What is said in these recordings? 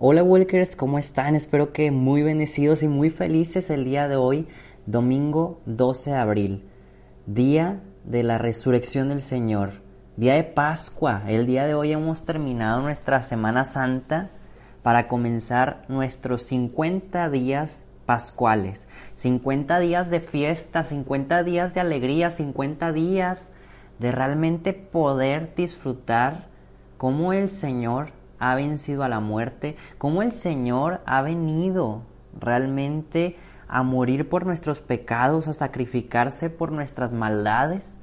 Hola Walkers, ¿cómo están? Espero que muy bendecidos y muy felices el día de hoy, domingo 12 de abril, día de la resurrección del Señor, día de Pascua. El día de hoy hemos terminado nuestra Semana Santa para comenzar nuestros 50 días pascuales, 50 días de fiesta, 50 días de alegría, 50 días de realmente poder disfrutar cómo el Señor ha vencido a la muerte, cómo el Señor ha venido realmente a morir por nuestros pecados, a sacrificarse por nuestras maldades,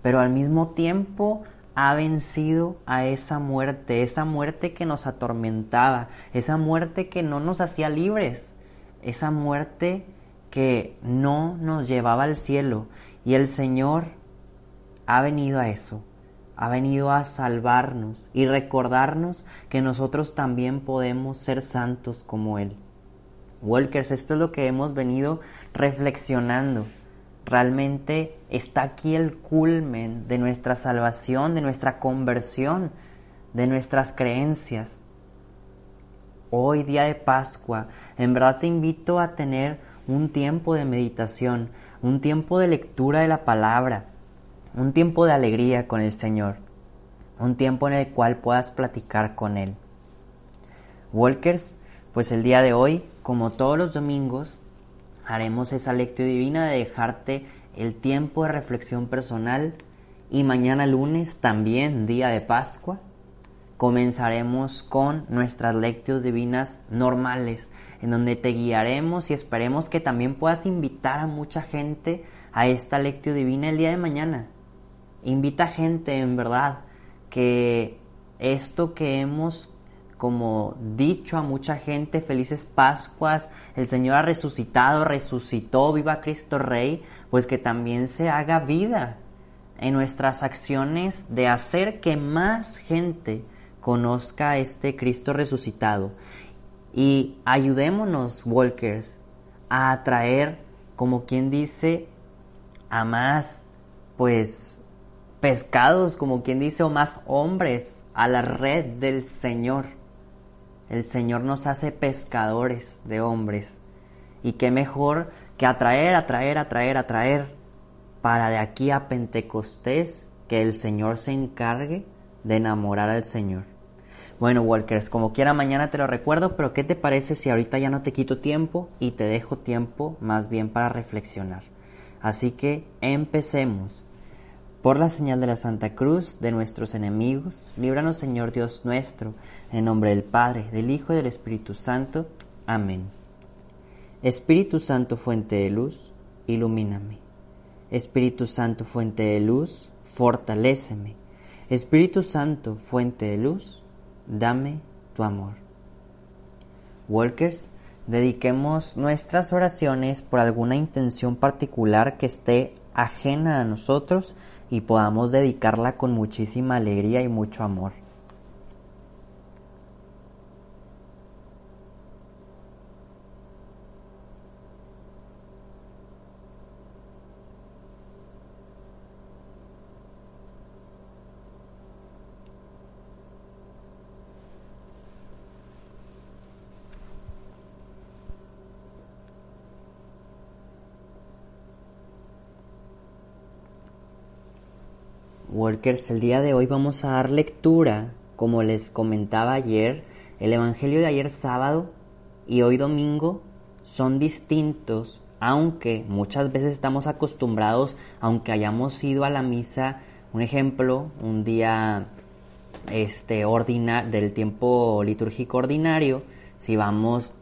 pero al mismo tiempo ha vencido a esa muerte, esa muerte que nos atormentaba, esa muerte que no nos hacía libres, esa muerte que no nos llevaba al cielo. Y el Señor ha venido a eso, ha venido a salvarnos y recordarnos que nosotros también podemos ser santos como Él. Walkers, esto es lo que hemos venido reflexionando. Realmente está aquí el culmen de nuestra salvación, de nuestra conversión, de nuestras creencias. Hoy, día de Pascua, en verdad te invito a tener un tiempo de meditación, un tiempo de lectura de la palabra, un tiempo de alegría con el Señor, un tiempo en el cual puedas platicar con Él. Walkers, pues el día de hoy, como todos los domingos, haremos esa lectura divina de dejarte el tiempo de reflexión personal y mañana lunes, también día de Pascua, comenzaremos con nuestras lecturas divinas normales, en donde te guiaremos y esperemos que también puedas invitar a mucha gente a esta lectura divina el día de mañana. Invita gente, en verdad, que esto que hemos como dicho a mucha gente, felices Pascuas, el Señor ha resucitado, resucitó, viva Cristo Rey, pues que también se haga vida en nuestras acciones de hacer que más gente conozca a este Cristo resucitado. Y ayudémonos, Walkers, a atraer, como quien dice, a más, pues, pescados, como quien dice, o más hombres a la red del Señor. El Señor nos hace pescadores de hombres. Y qué mejor que atraer, atraer, atraer, atraer, para de aquí a Pentecostés que el Señor se encargue de enamorar al Señor. Bueno, Walkers, como quiera mañana te lo recuerdo, pero ¿qué te parece si ahorita ya no te quito tiempo y te dejo tiempo más bien para reflexionar? Así que empecemos. Por la señal de la Santa Cruz de nuestros enemigos, líbranos Señor Dios nuestro, en nombre del Padre, del Hijo y del Espíritu Santo. Amén. Espíritu Santo, fuente de luz, ilumíname. Espíritu Santo, fuente de luz, fortaléceme. Espíritu Santo, fuente de luz, dame tu amor. Walkers, dediquemos nuestras oraciones por alguna intención particular que esté ajena a nosotros y podamos dedicarla con muchísima alegría y mucho amor. Workers, el día de hoy vamos a dar lectura, como les comentaba ayer, el Evangelio de ayer sábado y hoy domingo son distintos, aunque muchas veces estamos acostumbrados, aunque hayamos ido a la misa, un ejemplo, un día este del tiempo litúrgico ordinario, si vamos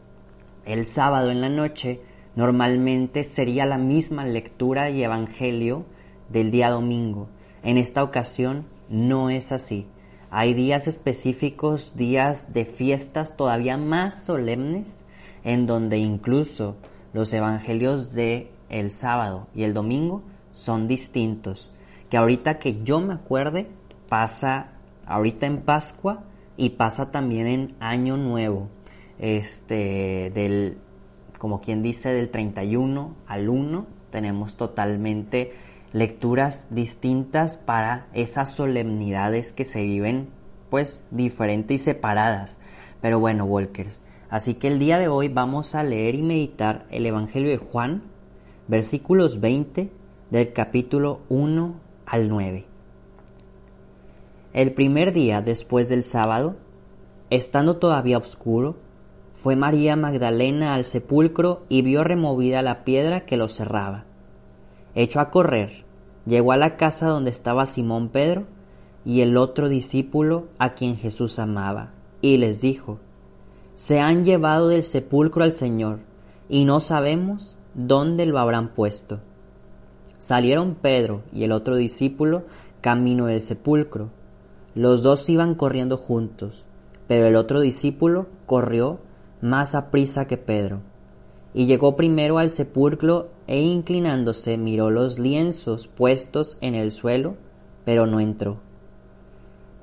el sábado en la noche, normalmente sería la misma lectura y evangelio del día domingo. En esta ocasión no es así. Hay días específicos, días de fiestas todavía más solemnes, en donde incluso los evangelios de el sábado y el domingo son distintos. Que ahorita que yo me acuerde, pasa ahorita en Pascua y pasa también en Año Nuevo. Este, del, como quien dice, del 31 al 1, tenemos totalmente lecturas distintas para esas solemnidades que se viven pues diferentes y separadas. Pero bueno, Walkers, así que el día de hoy vamos a leer y meditar el Evangelio de Juan, versículos 20 del capítulo 1 al 9. El primer día después del sábado, estando todavía oscuro, fue María Magdalena al sepulcro y vio removida la piedra que lo cerraba. Echó a correr, llegó a la casa donde estaba Simón Pedro y el otro discípulo a quien Jesús amaba, y les dijo, Se han llevado del sepulcro al Señor, y no sabemos dónde lo habrán puesto. Salieron Pedro y el otro discípulo camino del sepulcro. Los dos iban corriendo juntos, pero el otro discípulo corrió más aprisa que Pedro. Y llegó primero al sepulcro e inclinándose miró los lienzos puestos en el suelo, pero no entró.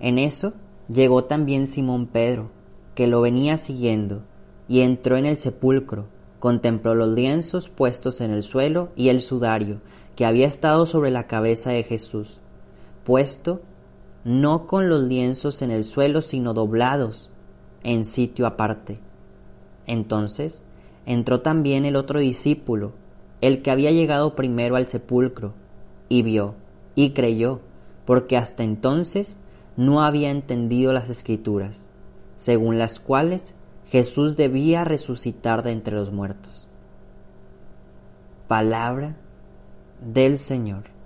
En eso llegó también Simón Pedro, que lo venía siguiendo, y entró en el sepulcro, contempló los lienzos puestos en el suelo y el sudario que había estado sobre la cabeza de Jesús, puesto no con los lienzos en el suelo, sino doblados en sitio aparte. Entonces entró también el otro discípulo, el que había llegado primero al sepulcro, y vio, y creyó, porque hasta entonces no había entendido las escrituras, según las cuales Jesús debía resucitar de entre los muertos. Palabra del Señor.